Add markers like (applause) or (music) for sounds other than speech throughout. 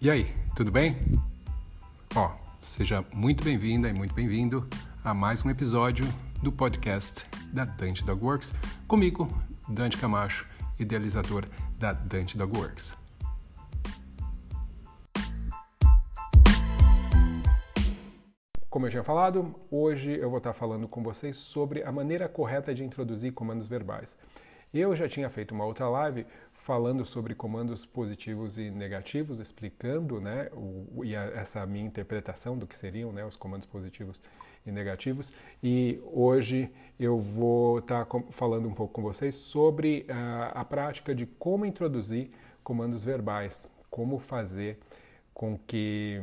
E aí, tudo bem? Ó, seja muito bem-vinda e muito bem-vindo a mais um episódio do podcast da Dante Dog Works, comigo, Dante Camacho, idealizador da Dante Dog Works. Como eu tinha falado, hoje eu vou estar falando com vocês sobre a maneira correta de introduzir comandos verbais. Eu já tinha feito uma outra live falando sobre comandos positivos e negativos, explicando né, o, e a, essa minha interpretação do que seriam né, os comandos positivos e negativos. E hoje eu vou estar tá falando um pouco com vocês sobre uh, a prática de como introduzir comandos verbais, como fazer com que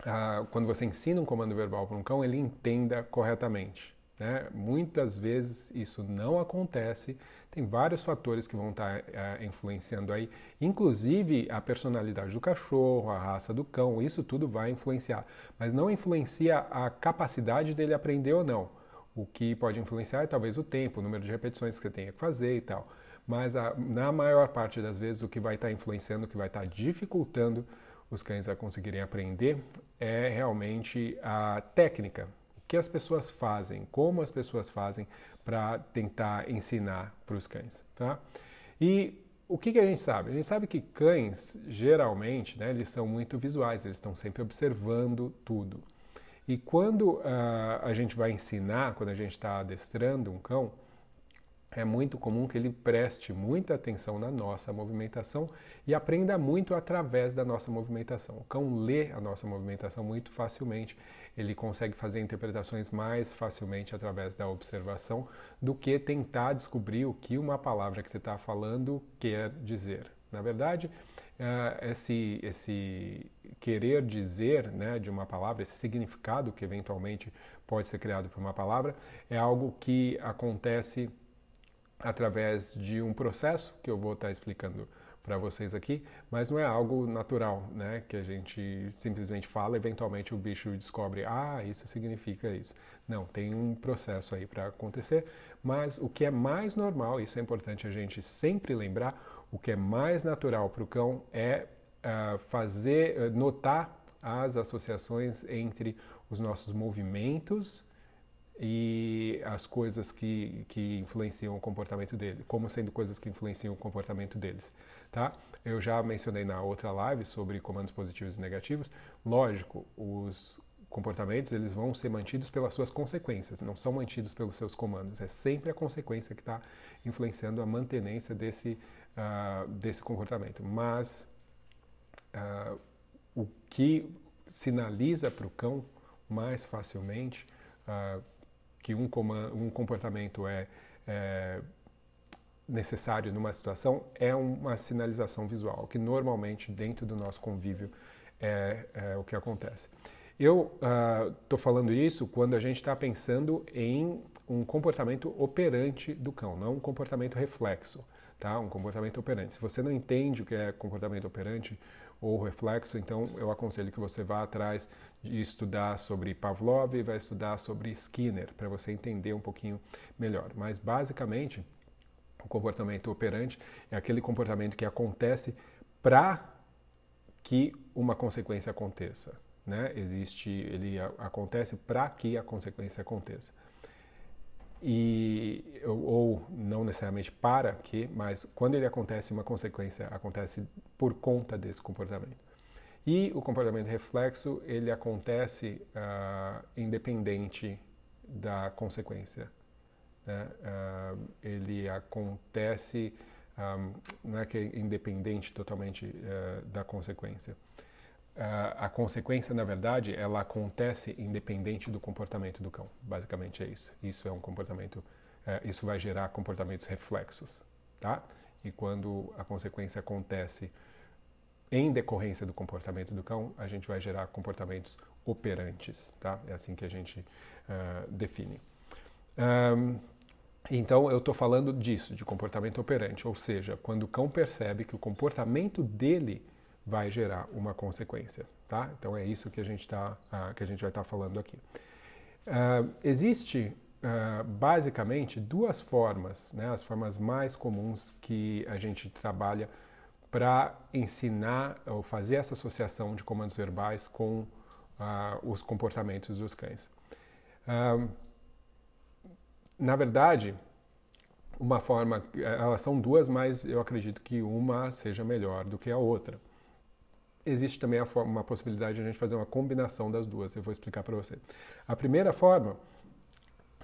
uh, quando você ensina um comando verbal para um cão, ele entenda corretamente. Né? Muitas vezes isso não acontece, tem vários fatores que vão estar tá, é, influenciando aí, inclusive a personalidade do cachorro, a raça do cão, isso tudo vai influenciar, mas não influencia a capacidade dele aprender ou não. O que pode influenciar é talvez o tempo, o número de repetições que você tenha que fazer e tal. Mas a, na maior parte das vezes o que vai estar tá influenciando, o que vai estar tá dificultando os cães a conseguirem aprender é realmente a técnica, que as pessoas fazem, como as pessoas fazem para tentar ensinar para os cães. Tá? E o que, que, a gente sabe? A gente sabe que cães, geralmente, né, eles são muito visuais, eles estão sempre observando tudo. E quando uh, a gente vai ensinar, quando a gente está adestrando um cão, é muito comum que ele preste muita atenção na nossa movimentação e aprenda muito através da nossa movimentação. O cão lê a nossa movimentação muito facilmente, ele consegue fazer interpretações mais facilmente através da observação do que tentar descobrir o que uma palavra que você está falando quer dizer. Na verdade, uh, esse, esse querer dizer né, de uma palavra, esse significado que eventualmente pode ser criado por uma palavra, é algo que acontece através de um processo que eu vou estar explicando para vocês aqui, mas não é algo natural, né? Que a gente simplesmente fala, eventualmente o bicho descobre, ah, isso significa isso. Não, tem um processo aí para acontecer, mas o que é mais normal, isso é importante a gente sempre lembrar, o que é mais natural para o cão é uh, fazer, uh, notar as associações entre os nossos movimentos e as coisas que, que influenciam o comportamento dele, como sendo coisas que influenciam o comportamento deles, tá? Eu já mencionei na outra live sobre comandos positivos e negativos. Lógico, os comportamentos eles vão ser mantidos pelas suas consequências, não são mantidos pelos seus comandos. É sempre a consequência que está influenciando a mantenência desse, uh, desse comportamento. Mas uh, o que sinaliza para o cão mais facilmente uh, que um, um comportamento é, é, necessário numa situação é uma sinalização visual, que normalmente dentro do nosso convívio é, é o que acontece. Eu estou uh, falando isso quando a gente está pensando em um comportamento operante do cão, não um comportamento reflexo, tá? Um comportamento operante. Se você não entende o que é comportamento operante ou reflexo, então eu aconselho que você vá atrás estudar sobre Pavlov e vai estudar sobre Skinner, para você entender um pouquinho melhor. Mas basicamente, o comportamento operante é aquele comportamento que acontece para que uma consequência aconteça. Né? Existe, ele acontece para que a consequência aconteça. E, ou não necessariamente para que, mas quando ele acontece, uma consequência acontece por conta desse comportamento. E o comportamento reflexo, ele acontece uh, independente da consequência. Né? Uh, ele acontece, um, ah, não é que é independente totalmente uh, da consequência. a consequência, na verdade, ela acontece independente do comportamento do cão. Basicamente é isso. Isso é um comportamento, isso vai gerar comportamentos reflexos, tá? E quando a consequência acontece em decorrência do comportamento do cão, a gente vai gerar comportamentos operantes, tá? É assim que a gente uh, define. Um, então, eu estou falando disso, de comportamento operante, ou seja, quando o cão percebe que o comportamento dele vai gerar uma consequência, tá? Então, é isso que a gente, tá, uh, que a gente vai estar tá falando aqui. Uh, existe Uh, basicamente duas formas, né, as formas mais comuns que a gente trabalha para ensinar ou fazer essa associação de comandos verbais com uh, os comportamentos dos cães. Uh, na verdade, uma forma, elas são duas, mas eu acredito que uma seja melhor do que a outra. Existe também uma possibilidade de a gente fazer uma combinação das duas, eu vou explicar para você. A primeira forma,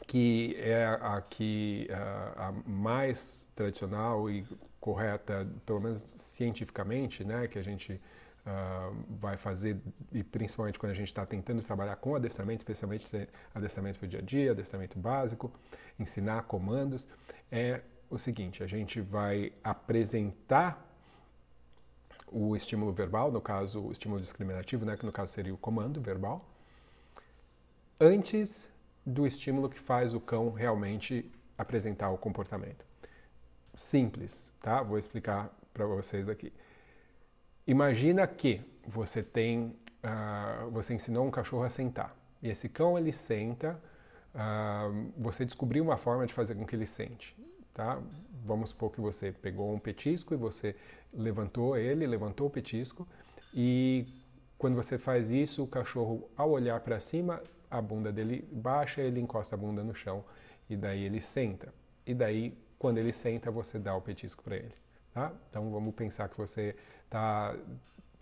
que é a que a, a mais tradicional e correta, pelo menos cientificamente, né, que a gente uh, vai fazer, e principalmente quando a gente está tentando trabalhar com adestramento, especialmente adestramento para o dia a dia, adestramento básico, ensinar comandos, é o seguinte: a gente vai apresentar o estímulo verbal, no caso o estímulo discriminativo, né, que no caso seria o comando verbal, antes do estímulo que faz o cão realmente apresentar o comportamento. Simples, tá? Vou explicar para vocês aqui. Imagina que você tem, uh, você ensinou um cachorro a sentar e esse cão ele senta, uh, você descobriu uma forma de fazer com que ele sente, tá? Vamos supor que você pegou um petisco e você levantou ele, levantou o petisco e quando você faz isso, o cachorro ao olhar para cima, a bunda dele baixa, ele encosta a bunda no chão e daí ele senta. E daí, quando ele senta, você dá o petisco para ele. Tá? Então vamos pensar que você está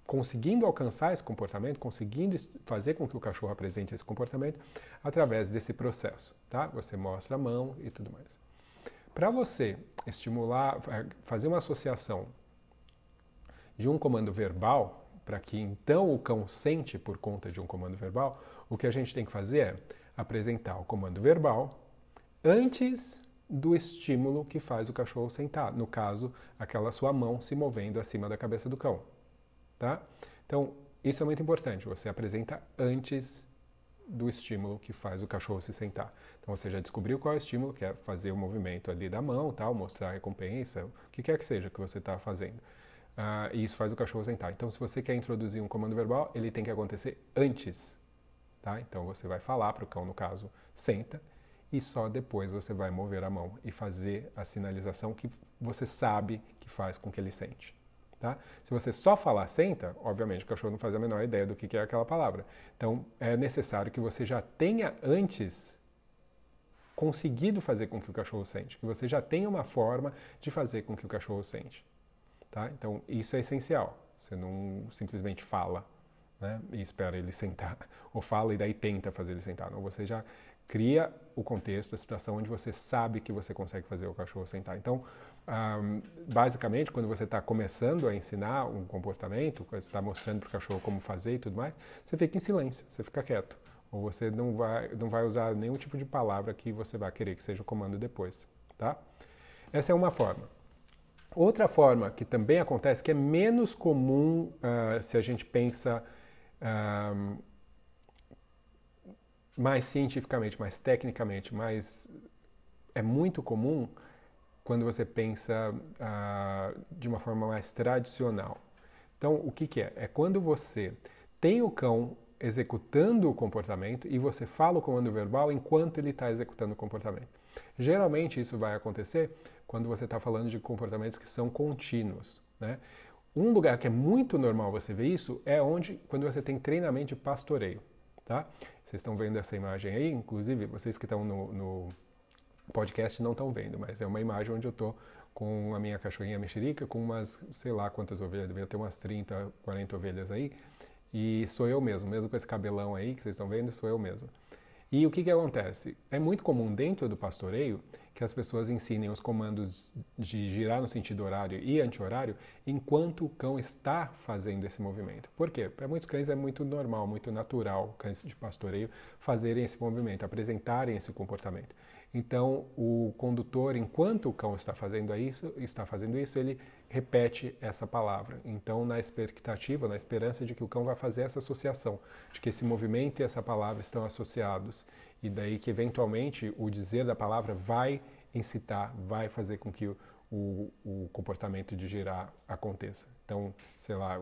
conseguindo alcançar esse comportamento, conseguindo fazer com que o cachorro apresente esse comportamento através desse processo, tá? Você mostra a mão e tudo mais. Para você estimular, fazer uma associação de um comando verbal, para que então o cão sente por conta de um comando verbal, o que a gente tem que fazer é apresentar o comando verbal antes do estímulo que faz o cachorro sentar, no caso, aquela sua mão se movendo acima da cabeça do cão, tá? Então, isso é muito importante, você apresenta antes do estímulo que faz o cachorro se sentar. Então você já descobriu qual é o estímulo, que é fazer o movimento ali da mão, tal, mostrar a recompensa, o que quer que seja que você está fazendo. Uh, e isso faz o cachorro sentar. Então, se você quer introduzir um comando verbal, ele tem que acontecer antes. Tá? Então, você vai falar para o cão, no caso, senta, e só depois você vai mover a mão e fazer a sinalização que você sabe que faz com que ele sente. Tá? Se você só falar senta, obviamente o cachorro não faz a menor ideia do que é aquela palavra. Então é necessário que você já tenha antes conseguido fazer com que o cachorro sente, que você já tenha uma forma de fazer com que o cachorro sente. Tá? Então isso é essencial. Você não simplesmente fala né, e espera ele sentar, (laughs) ou fala e daí tenta fazer ele sentar. Não, você já cria o contexto, a situação onde você sabe que você consegue fazer o cachorro sentar. Então, um, basicamente, quando você está começando a ensinar um comportamento, quando você está mostrando para o cachorro como fazer e tudo mais, você fica em silêncio, você fica quieto. Ou você não vai, não vai usar nenhum tipo de palavra que você vai querer que seja o comando depois. Tá? Essa é uma forma. Outra forma que também acontece, que é menos comum uh, se a gente pensa mais cientificamente, mais tecnicamente, mais é muito comum quando você pensa uh, de uma forma mais tradicional. Então, o que, que é? É quando você tem o cão executando o comportamento e você fala o comando verbal enquanto ele está executando o comportamento. Geralmente isso vai acontecer quando você está falando de comportamentos que são contínuos. Né? Um lugar que é muito normal você ver isso é onde quando você tem treinamento de pastoreio. Tá? Vocês estão vendo essa imagem aí, inclusive vocês que estão no, no podcast não estão vendo, mas é uma imagem onde eu estou com a minha cachorrinha mexerica, com umas, sei lá quantas ovelhas, devia ter umas 30, 40 ovelhas aí, e sou eu mesmo, mesmo com esse cabelão aí que vocês estão vendo, sou eu mesmo. E o que, que acontece? É muito comum dentro do pastoreio que as pessoas ensinem os comandos de girar no sentido horário e anti-horário enquanto o cão está fazendo esse movimento. Por quê? Para muitos cães é muito normal, muito natural, cães de pastoreio, fazerem esse movimento, apresentarem esse comportamento. Então, o condutor, enquanto o cão está fazendo isso, está fazendo isso, ele repete essa palavra. Então, na expectativa, na esperança de que o cão vai fazer essa associação, de que esse movimento e essa palavra estão associados, e daí que eventualmente o dizer da palavra vai incitar, vai fazer com que o, o, o comportamento de girar aconteça. Então, sei lá,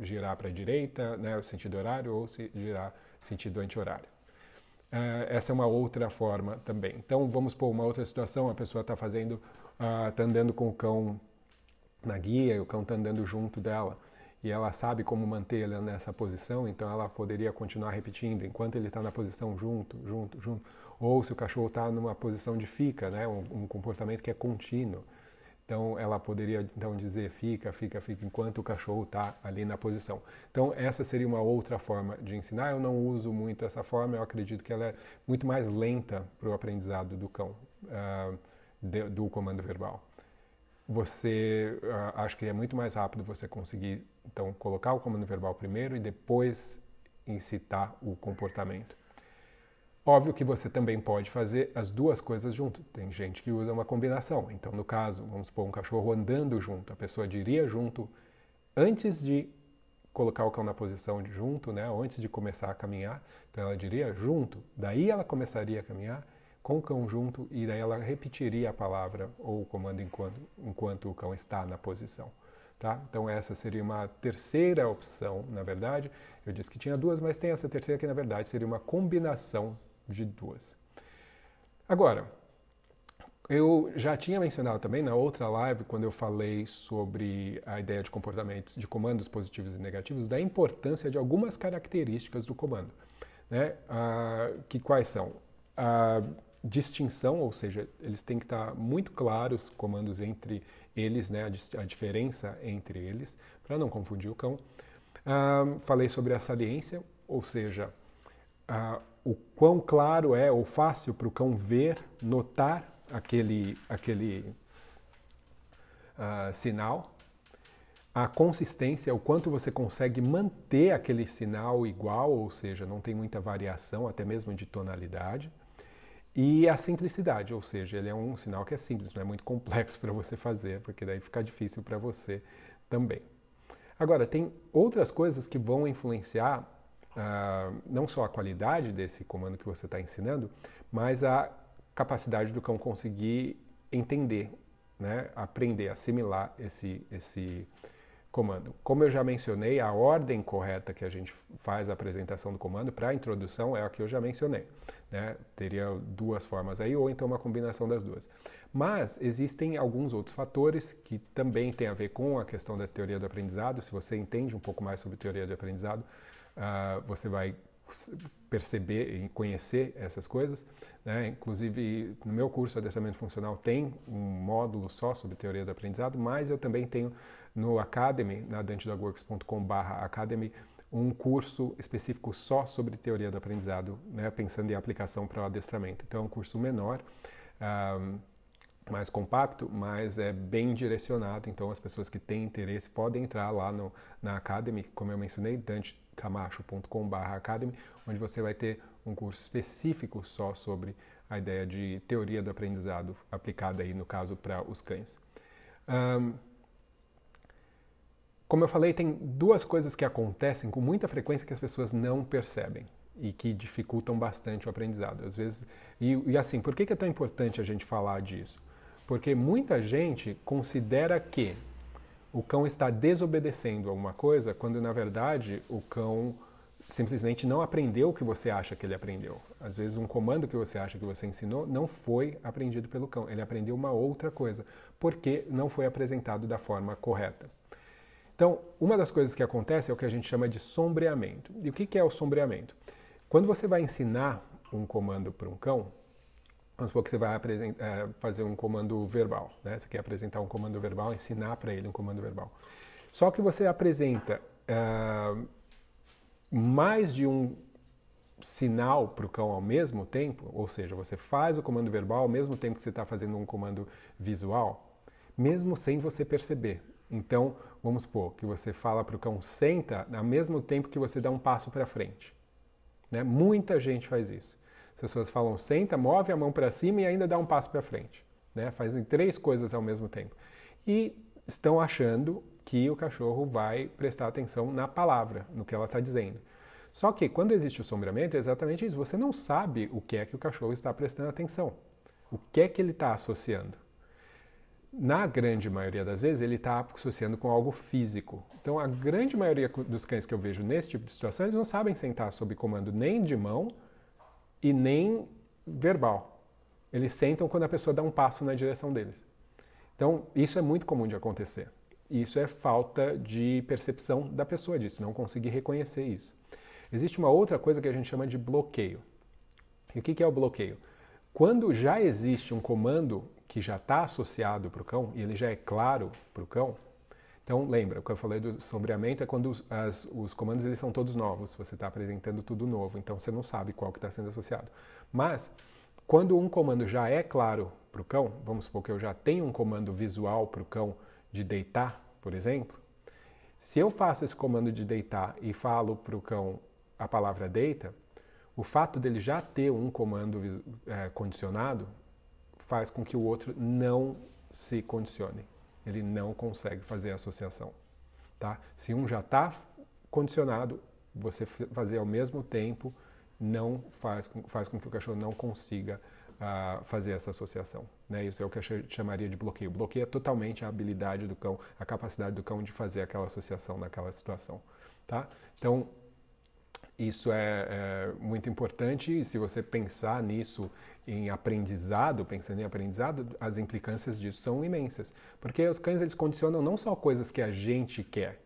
girar para a direita, né, o sentido horário, ou se girar sentido anti-horário. Uh, essa é uma outra forma também. Então, vamos por uma outra situação: a pessoa está fazendo, está uh, andando com o cão na guia e o cão está andando junto dela e ela sabe como manter ele nessa posição, então ela poderia continuar repetindo enquanto ele está na posição junto, junto, junto. Ou se o cachorro está numa posição de fica, né, um, um, comportamento que é contínuo. Então ela poderia então dizer fica, fica, fica enquanto o cachorro está ali na posição. Então essa seria uma outra forma de ensinar. Eu não uso muito essa forma. Eu acredito que ela é muito mais lenta para o aprendizado do cão uh, de, do comando verbal você uh, acho que é muito mais rápido você conseguir então colocar o comando verbal primeiro e depois incitar o comportamento. Óbvio que você também pode fazer as duas coisas junto. Tem gente que usa uma combinação. Então, no caso, vamos pôr um cachorro andando junto, a pessoa diria junto antes de colocar o cão na posição de junto, né, antes de começar a caminhar. Então, ela diria junto. Daí ela começaria a caminhar com o cão junto e daí ela repetiria a palavra ou o comando enquanto, enquanto o cão está na posição. Tá? Então essa seria uma terceira opção, na verdade. Eu disse que tinha duas, mas tem essa terceira que na verdade seria uma combinação de duas. Agora, eu já tinha mencionado também na outra live, quando eu falei sobre a ideia de comportamentos, de comandos positivos e negativos, da importância de algumas características do comando. Né? Ah, que quais são? Ah, distinção, ou seja, eles têm que estar muito claros, comandos entre eles, né, a, a diferença entre eles, para não confundir o cão. Uh, falei sobre a saliência, ou seja, uh, o quão claro é ou fácil para o cão ver, notar aquele, aquele uh, sinal. A consistência, o quanto você consegue manter aquele sinal igual, ou seja, não tem muita variação, até mesmo de tonalidade. E a simplicidade, ou seja, ele é um sinal que é simples, não é muito complexo (laughs) para você fazer, porque daí fica difícil para você também. Agora, tem outras coisas que vão influenciar uh, não só a qualidade desse comando que você está ensinando, mas a capacidade do cão conseguir entender, né, aprender, assimilar esse, esse comando. Como eu já mencionei, a ordem correta que a gente faz a apresentação do comando para a introdução é a que eu já mencionei. Né? Teria duas formas aí, ou então uma combinação das duas. Mas existem alguns outros fatores que também têm a ver com a questão da teoria do aprendizado. Se você entende um pouco mais sobre teoria do aprendizado, uh, você vai perceber e conhecer essas coisas. Né? Inclusive, no meu curso de Adestramento Funcional tem um módulo só sobre teoria do aprendizado, mas eu também tenho no Academy, na dantedogworks.com.br Academy, um curso específico só sobre teoria do aprendizado, né, pensando em aplicação para o adestramento. Então é um curso menor, um, mais compacto, mas é bem direcionado. Então as pessoas que têm interesse podem entrar lá no, na Academy, como eu mencionei, dantecamacho.com.br Academy, onde você vai ter um curso específico só sobre a ideia de teoria do aprendizado aplicada aí no caso para os cães. Um, como eu falei, tem duas coisas que acontecem com muita frequência que as pessoas não percebem e que dificultam bastante o aprendizado. Às vezes, e, e assim, por que é tão importante a gente falar disso? Porque muita gente considera que o cão está desobedecendo alguma coisa quando na verdade o cão simplesmente não aprendeu o que você acha que ele aprendeu. Às vezes um comando que você acha que você ensinou não foi aprendido pelo cão, ele aprendeu uma outra coisa, porque não foi apresentado da forma correta. Então, uma das coisas que acontece é o que a gente chama de sombreamento. E o que é o sombreamento? Quando você vai ensinar um comando para um cão, vamos supor que você vai é, fazer um comando verbal, né? Você quer apresentar um comando verbal, ensinar para ele um comando verbal. Só que você apresenta uh, mais de um sinal para o cão ao mesmo tempo, ou seja, você faz o comando verbal ao mesmo tempo que você está fazendo um comando visual, mesmo sem você perceber. Então, vamos supor que você fala para o cão senta ao mesmo tempo que você dá um passo para frente. Né? Muita gente faz isso. As pessoas falam senta, move a mão para cima e ainda dá um passo para frente. Né? Fazem três coisas ao mesmo tempo. E estão achando que o cachorro vai prestar atenção na palavra, no que ela está dizendo. Só que quando existe o sombreamento, é exatamente isso. Você não sabe o que é que o cachorro está prestando atenção. O que é que ele está associando na grande maioria das vezes, ele está associando com algo físico. Então, a grande maioria dos cães que eu vejo nesse tipo de situação, eles não sabem sentar sob comando nem de mão e nem verbal. Eles sentam quando a pessoa dá um passo na direção deles. Então, isso é muito comum de acontecer. isso é falta de percepção da pessoa disso, não conseguir reconhecer isso. Existe uma outra coisa que a gente chama de bloqueio. E o que é o bloqueio? Quando já existe um comando que já está associado para o cão e ele já é claro para o cão, então lembra, o que eu falei do sombreamento é quando os, as, os comandos eles são todos novos, você está apresentando tudo novo, então você não sabe qual que está sendo associado. Mas quando um comando já é claro para o cão, vamos supor que eu já tenho um comando visual para o cão de deitar, por exemplo, se eu faço esse comando de deitar e falo para o cão a palavra deita, o fato dele já ter um comando é, condicionado faz com que o outro não se condicione. Ele não consegue fazer a associação. Tá? Se um já está condicionado, você fazer ao mesmo tempo não faz, faz com que o cachorro não consiga uh, fazer essa associação. Né? Isso é o que eu chamaria de bloqueio. Bloqueia totalmente a habilidade do cão, a capacidade do cão de fazer aquela associação naquela situação. Tá? Então, isso é, é, muito importante e se você pensar nisso em aprendizado, pensando em aprendizado, as implicâncias disso são imensas. Porque os cães eles condicionam não só coisas que a gente quer,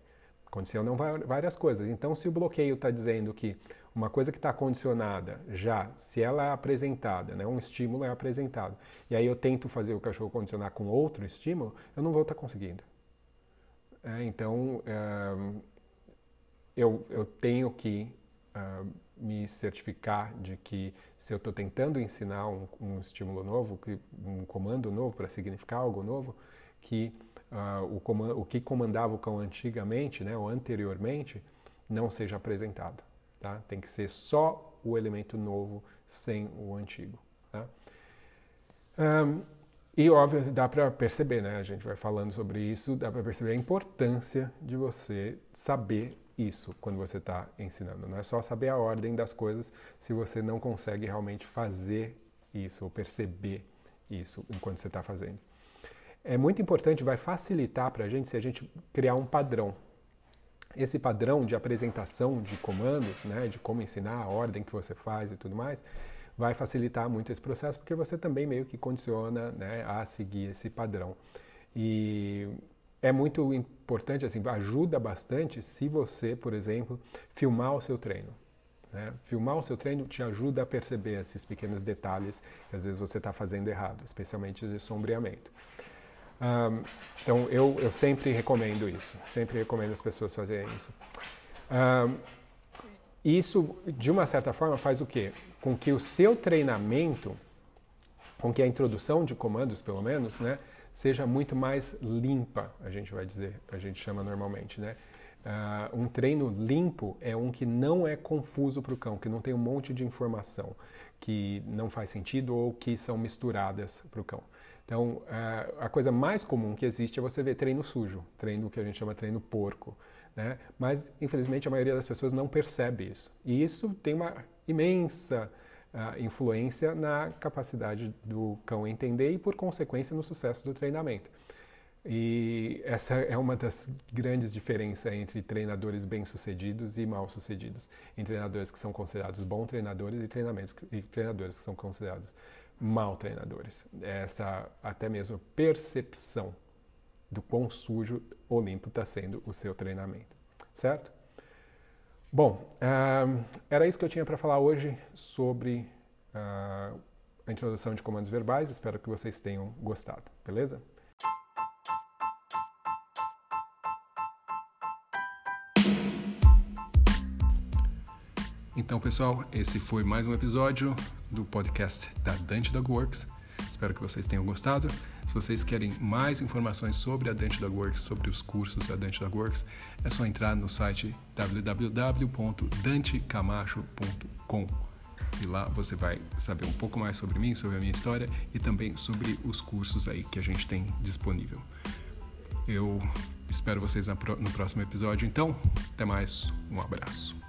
condicionam várias coisas. Então, se o bloqueio está dizendo que uma coisa que está condicionada já, se ela é apresentada, né, um estímulo é apresentado, e aí eu tento fazer o cachorro condicionar com outro estímulo, eu não vou estar tá conseguindo. É, então, é, eu, eu tenho que uh, me certificar de que se eu estou tentando ensinar um, um, estímulo novo, um comando novo para significar algo novo, que uh, o, comando, o, que comandava o cão antigamente, né, ou anteriormente, não seja apresentado. Tá? Tem que ser só o elemento novo sem o antigo. Tá? Um, e óbvio, dá para perceber, né? A gente vai falando sobre isso, dá para perceber a importância de você saber isso quando você está ensinando. Não é só saber a ordem das coisas se você não consegue realmente fazer isso ou perceber isso enquanto você está fazendo. É muito importante, vai facilitar para a gente se a gente criar um padrão. Esse padrão de apresentação de comandos, né, de como ensinar, a ordem que você faz e tudo mais, vai facilitar muito esse processo, porque você também meio que condiciona né, a seguir esse padrão. E é muito importante, assim, ajuda bastante se você, por exemplo, filmar o seu treino. Né? Filmar o seu treino te ajuda a perceber esses pequenos detalhes que às vezes você está fazendo errado, especialmente de sombreamento. Um, então eu, eu sempre recomendo isso, sempre recomendo as pessoas fazerem isso. Um, isso, de uma certa forma, faz o quê? Com que o seu treinamento, com que a introdução de comandos, pelo menos, né, seja muito mais limpa, a gente vai dizer, a gente chama normalmente, né? Uh, um treino limpo é um que não é confuso para o cão, que não tem um monte de informação que não faz sentido ou que são misturadas para o cão. Então, uh, a coisa mais comum que existe é você ver treino sujo, treino que a gente chama treino porco. Né? Mas, infelizmente, a maioria das pessoas não percebe isso. E isso tem uma imensa uh, influência na capacidade do cão entender e, por consequência, no sucesso do treinamento. E essa é uma das grandes diferenças entre treinadores bem-sucedidos e mal-sucedidos, entre treinadores que são considerados bons treinadores e, treinamentos, e treinadores que são considerados mal treinadores. Essa até mesmo percepção do quão sujo ou limpo está sendo o seu treinamento, certo? Bom, uh, era isso que eu tinha para falar hoje sobre uh, a introdução de comandos verbais. Espero que vocês tenham gostado, beleza? Então, pessoal, esse foi mais um episódio do podcast da Dante Dog Works. Espero que vocês tenham gostado. Se vocês querem mais informações sobre a Dante Dog Works, sobre os cursos da Dante Dog Works, é só entrar no site www.dantecamacho.com e lá você vai saber um pouco mais sobre mim, sobre a minha história e também sobre os cursos aí que a gente tem disponível. Eu espero vocês no próximo episódio, então, até mais, um abraço.